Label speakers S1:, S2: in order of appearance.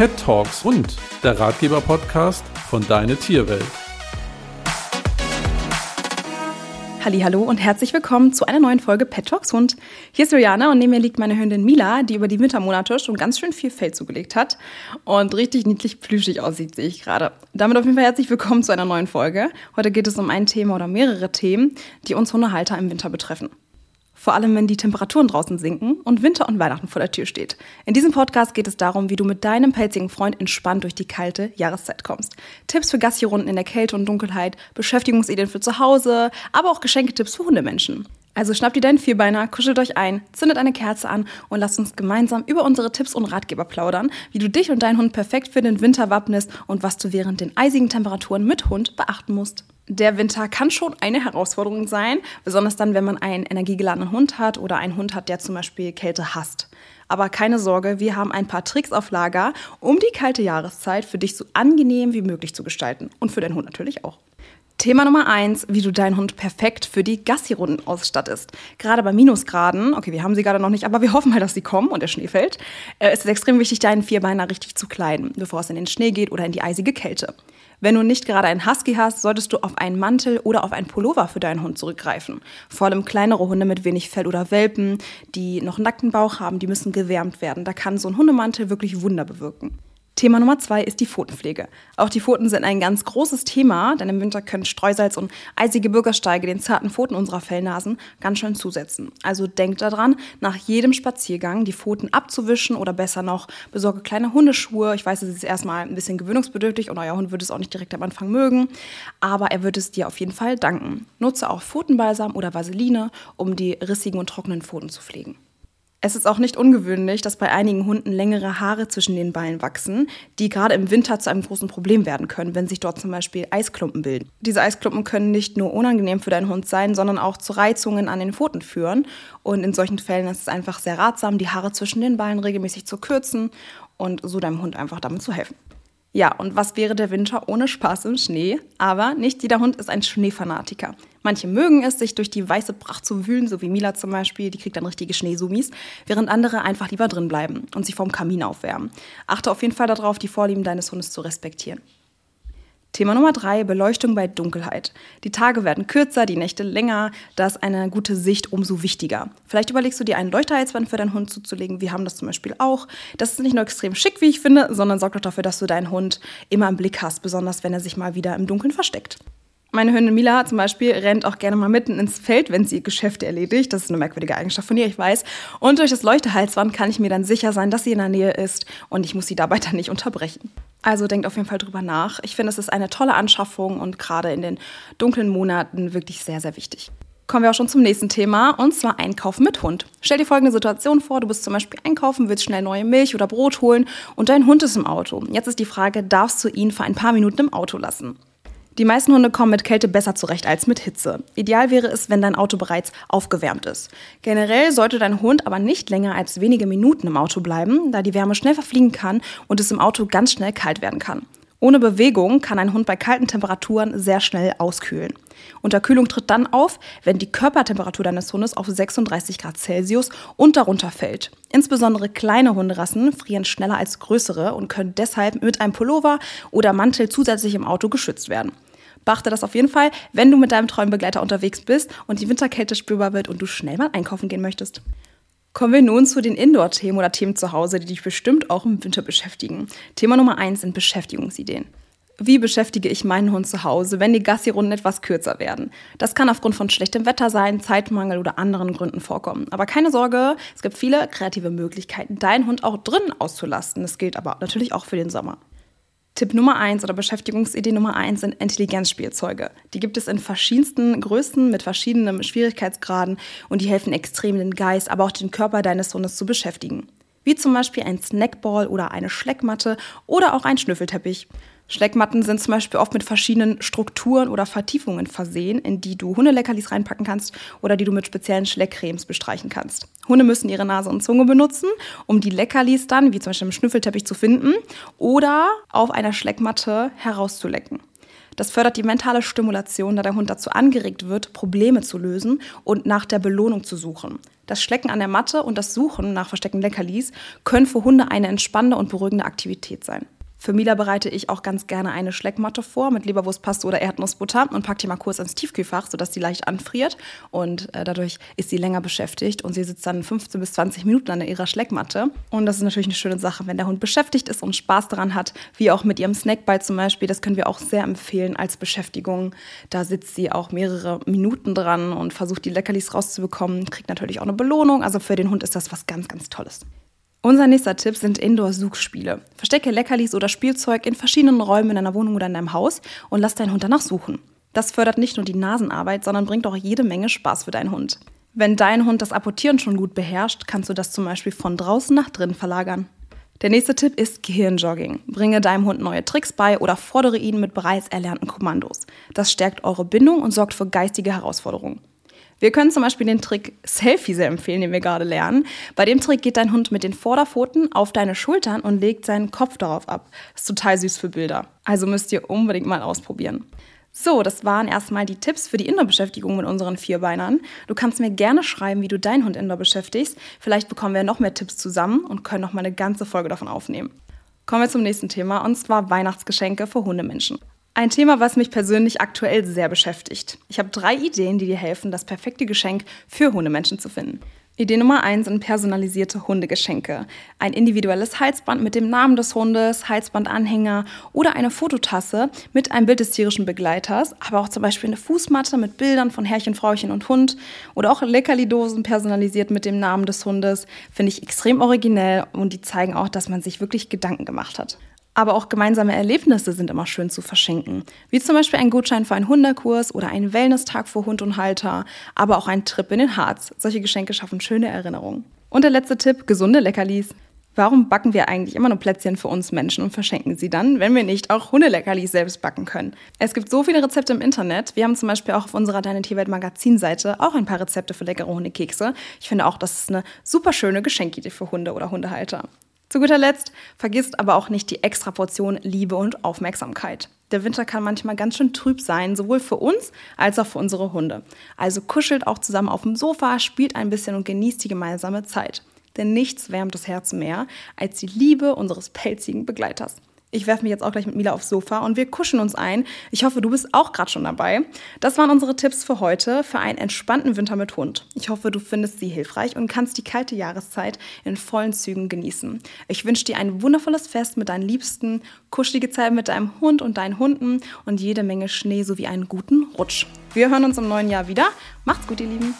S1: Pet Talks und der Ratgeber-Podcast von Deine Tierwelt.
S2: Hallo und herzlich willkommen zu einer neuen Folge Pet Talks Hund. Hier ist Juliana und neben mir liegt meine Hündin Mila, die über die Wintermonate schon ganz schön viel Fell zugelegt hat und richtig niedlich plüschig aussieht, sehe ich gerade. Damit auf jeden Fall herzlich willkommen zu einer neuen Folge. Heute geht es um ein Thema oder mehrere Themen, die uns Hundehalter im Winter betreffen. Vor allem, wenn die Temperaturen draußen sinken und Winter und Weihnachten vor der Tür steht. In diesem Podcast geht es darum, wie du mit deinem pelzigen Freund entspannt durch die kalte Jahreszeit kommst. Tipps für Gassi-Runden in der Kälte und Dunkelheit, Beschäftigungsideen für zu Hause, aber auch Geschenketipps für Hundemenschen. Also schnappt ihr deinen Vierbeiner, kuschelt euch ein, zündet eine Kerze an und lasst uns gemeinsam über unsere Tipps und Ratgeber plaudern, wie du dich und deinen Hund perfekt für den Winter wappnest und was du während den eisigen Temperaturen mit Hund beachten musst der Winter kann schon eine Herausforderung sein, besonders dann, wenn man einen energiegeladenen Hund hat oder einen Hund hat, der zum Beispiel Kälte hasst. Aber keine Sorge, wir haben ein paar Tricks auf Lager, um die kalte Jahreszeit für dich so angenehm wie möglich zu gestalten. Und für deinen Hund natürlich auch. Thema Nummer eins, wie du deinen Hund perfekt für die Gassi-Runden ausstattest. Gerade bei Minusgraden, okay, wir haben sie gerade noch nicht, aber wir hoffen mal, dass sie kommen und der Schnee fällt, äh, ist es extrem wichtig, deinen Vierbeiner richtig zu kleiden, bevor es in den Schnee geht oder in die eisige Kälte. Wenn du nicht gerade einen Husky hast, solltest du auf einen Mantel oder auf einen Pullover für deinen Hund zurückgreifen. Vor allem kleinere Hunde mit wenig Fell oder Welpen, die noch nackten Bauch haben, die müssen gewärmt werden. Da kann so ein Hundemantel wirklich Wunder bewirken. Thema Nummer zwei ist die Pfotenpflege. Auch die Pfoten sind ein ganz großes Thema, denn im Winter können Streusalz und eisige Bürgersteige den zarten Pfoten unserer Fellnasen ganz schön zusetzen. Also denkt daran, nach jedem Spaziergang die Pfoten abzuwischen oder besser noch, besorge kleine Hundeschuhe. Ich weiß, es ist erstmal ein bisschen gewöhnungsbedürftig und euer Hund wird es auch nicht direkt am Anfang mögen, aber er wird es dir auf jeden Fall danken. Nutze auch Pfotenbalsam oder Vaseline, um die rissigen und trockenen Pfoten zu pflegen. Es ist auch nicht ungewöhnlich, dass bei einigen Hunden längere Haare zwischen den Beinen wachsen, die gerade im Winter zu einem großen Problem werden können, wenn sich dort zum Beispiel Eisklumpen bilden. Diese Eisklumpen können nicht nur unangenehm für deinen Hund sein, sondern auch zu Reizungen an den Pfoten führen. Und in solchen Fällen ist es einfach sehr ratsam, die Haare zwischen den Beinen regelmäßig zu kürzen und so deinem Hund einfach damit zu helfen. Ja, und was wäre der Winter ohne Spaß im Schnee? Aber nicht jeder Hund ist ein Schneefanatiker. Manche mögen es, sich durch die weiße Pracht zu wühlen, so wie Mila zum Beispiel, die kriegt dann richtige Schneesumis, während andere einfach lieber drin bleiben und sich vorm Kamin aufwärmen. Achte auf jeden Fall darauf, die Vorlieben deines Hundes zu respektieren. Thema Nummer drei, Beleuchtung bei Dunkelheit. Die Tage werden kürzer, die Nächte länger, da ist eine gute Sicht umso wichtiger. Vielleicht überlegst du dir einen Leuchterheizwand für deinen Hund zuzulegen. Wir haben das zum Beispiel auch. Das ist nicht nur extrem schick, wie ich finde, sondern sorgt auch dafür, dass du deinen Hund immer im Blick hast, besonders wenn er sich mal wieder im Dunkeln versteckt. Meine Hündin Mila zum Beispiel rennt auch gerne mal mitten ins Feld, wenn sie Geschäfte erledigt. Das ist eine merkwürdige Eigenschaft von ihr, ich weiß. Und durch das Leuchtehalsband kann ich mir dann sicher sein, dass sie in der Nähe ist und ich muss sie dabei dann nicht unterbrechen. Also denkt auf jeden Fall drüber nach. Ich finde, es ist eine tolle Anschaffung und gerade in den dunklen Monaten wirklich sehr, sehr wichtig. Kommen wir auch schon zum nächsten Thema und zwar Einkaufen mit Hund. Stell dir folgende Situation vor: Du bist zum Beispiel einkaufen, willst schnell neue Milch oder Brot holen und dein Hund ist im Auto. Jetzt ist die Frage: Darfst du ihn für ein paar Minuten im Auto lassen? Die meisten Hunde kommen mit Kälte besser zurecht als mit Hitze. Ideal wäre es, wenn dein Auto bereits aufgewärmt ist. Generell sollte dein Hund aber nicht länger als wenige Minuten im Auto bleiben, da die Wärme schnell verfliegen kann und es im Auto ganz schnell kalt werden kann. Ohne Bewegung kann ein Hund bei kalten Temperaturen sehr schnell auskühlen. Unterkühlung tritt dann auf, wenn die Körpertemperatur deines Hundes auf 36 Grad Celsius und darunter fällt. Insbesondere kleine Hunderassen frieren schneller als größere und können deshalb mit einem Pullover oder Mantel zusätzlich im Auto geschützt werden. Beachte das auf jeden Fall, wenn du mit deinem treuen Begleiter unterwegs bist und die Winterkälte spürbar wird und du schnell mal einkaufen gehen möchtest. Kommen wir nun zu den Indoor-Themen oder Themen zu Hause, die dich bestimmt auch im Winter beschäftigen. Thema Nummer eins sind Beschäftigungsideen. Wie beschäftige ich meinen Hund zu Hause, wenn die Gassi-Runden etwas kürzer werden? Das kann aufgrund von schlechtem Wetter sein, Zeitmangel oder anderen Gründen vorkommen. Aber keine Sorge, es gibt viele kreative Möglichkeiten, deinen Hund auch drinnen auszulasten. Das gilt aber natürlich auch für den Sommer. Tipp Nummer eins oder Beschäftigungsidee Nummer eins sind Intelligenzspielzeuge. Die gibt es in verschiedensten Größen mit verschiedenen Schwierigkeitsgraden und die helfen extrem den Geist, aber auch den Körper deines Hundes zu beschäftigen. Wie zum Beispiel ein Snackball oder eine Schleckmatte oder auch ein Schnüffelteppich. Schleckmatten sind zum Beispiel oft mit verschiedenen Strukturen oder Vertiefungen versehen, in die du Hundeleckerlis reinpacken kannst oder die du mit speziellen Schleckcremes bestreichen kannst. Hunde müssen ihre Nase und Zunge benutzen, um die Leckerlis dann, wie zum Beispiel im Schnüffelteppich, zu finden oder auf einer Schleckmatte herauszulecken. Das fördert die mentale Stimulation, da der Hund dazu angeregt wird, Probleme zu lösen und nach der Belohnung zu suchen. Das Schlecken an der Matte und das Suchen nach versteckten Leckerlis können für Hunde eine entspannende und beruhigende Aktivität sein. Für Mila bereite ich auch ganz gerne eine Schleckmatte vor mit Leberwurstpaste oder Erdnussbutter und packe die mal kurz ins Tiefkühlfach, sodass die leicht anfriert. Und äh, dadurch ist sie länger beschäftigt und sie sitzt dann 15 bis 20 Minuten an ihrer Schleckmatte. Und das ist natürlich eine schöne Sache, wenn der Hund beschäftigt ist und Spaß daran hat, wie auch mit ihrem Snackball zum Beispiel. Das können wir auch sehr empfehlen als Beschäftigung. Da sitzt sie auch mehrere Minuten dran und versucht die Leckerlis rauszubekommen, kriegt natürlich auch eine Belohnung. Also für den Hund ist das was ganz, ganz Tolles. Unser nächster Tipp sind Indoor-Suchspiele. Verstecke Leckerlis oder Spielzeug in verschiedenen Räumen in deiner Wohnung oder in deinem Haus und lass deinen Hund danach suchen. Das fördert nicht nur die Nasenarbeit, sondern bringt auch jede Menge Spaß für deinen Hund. Wenn dein Hund das Apportieren schon gut beherrscht, kannst du das zum Beispiel von draußen nach drinnen verlagern. Der nächste Tipp ist Gehirnjogging. Bringe deinem Hund neue Tricks bei oder fordere ihn mit bereits erlernten Kommandos. Das stärkt eure Bindung und sorgt für geistige Herausforderungen. Wir können zum Beispiel den Trick Selfie sehr empfehlen, den wir gerade lernen. Bei dem Trick geht dein Hund mit den Vorderpfoten auf deine Schultern und legt seinen Kopf darauf ab. Das ist total süß für Bilder. Also müsst ihr unbedingt mal ausprobieren. So, das waren erstmal die Tipps für die Indoor-Beschäftigung mit unseren Vierbeinern. Du kannst mir gerne schreiben, wie du deinen Hund Indoor beschäftigst. Vielleicht bekommen wir noch mehr Tipps zusammen und können noch mal eine ganze Folge davon aufnehmen. Kommen wir zum nächsten Thema und zwar Weihnachtsgeschenke für Hundemenschen. Ein Thema, was mich persönlich aktuell sehr beschäftigt. Ich habe drei Ideen, die dir helfen, das perfekte Geschenk für Hundemenschen zu finden. Idee Nummer eins sind personalisierte Hundegeschenke. Ein individuelles Halsband mit dem Namen des Hundes, Halsbandanhänger oder eine Fototasse mit einem Bild des tierischen Begleiters, aber auch zum Beispiel eine Fußmatte mit Bildern von Herrchen, Frauchen und Hund oder auch Leckerli-Dosen personalisiert mit dem Namen des Hundes. Finde ich extrem originell und die zeigen auch, dass man sich wirklich Gedanken gemacht hat. Aber auch gemeinsame Erlebnisse sind immer schön zu verschenken. Wie zum Beispiel ein Gutschein für einen Hunderkurs oder einen Wellness-Tag für Hund und Halter, aber auch ein Trip in den Harz. Solche Geschenke schaffen schöne Erinnerungen. Und der letzte Tipp, gesunde Leckerlis. Warum backen wir eigentlich immer nur Plätzchen für uns Menschen und verschenken sie dann, wenn wir nicht auch Hundeleckerlis selbst backen können? Es gibt so viele Rezepte im Internet. Wir haben zum Beispiel auch auf unserer Deine Tierwelt Magazinseite auch ein paar Rezepte für leckere Hundekekse. Ich finde auch, das ist eine super schöne Geschenkidee für Hunde oder Hundehalter. Zu guter Letzt, vergisst aber auch nicht die extra Portion Liebe und Aufmerksamkeit. Der Winter kann manchmal ganz schön trüb sein, sowohl für uns als auch für unsere Hunde. Also kuschelt auch zusammen auf dem Sofa, spielt ein bisschen und genießt die gemeinsame Zeit. Denn nichts wärmt das Herz mehr als die Liebe unseres pelzigen Begleiters. Ich werfe mich jetzt auch gleich mit Mila aufs Sofa und wir kuschen uns ein. Ich hoffe, du bist auch gerade schon dabei. Das waren unsere Tipps für heute für einen entspannten Winter mit Hund. Ich hoffe, du findest sie hilfreich und kannst die kalte Jahreszeit in vollen Zügen genießen. Ich wünsche dir ein wundervolles Fest mit deinen Liebsten, kuschelige Zeit mit deinem Hund und deinen Hunden und jede Menge Schnee sowie einen guten Rutsch. Wir hören uns im neuen Jahr wieder. Macht's gut, ihr Lieben.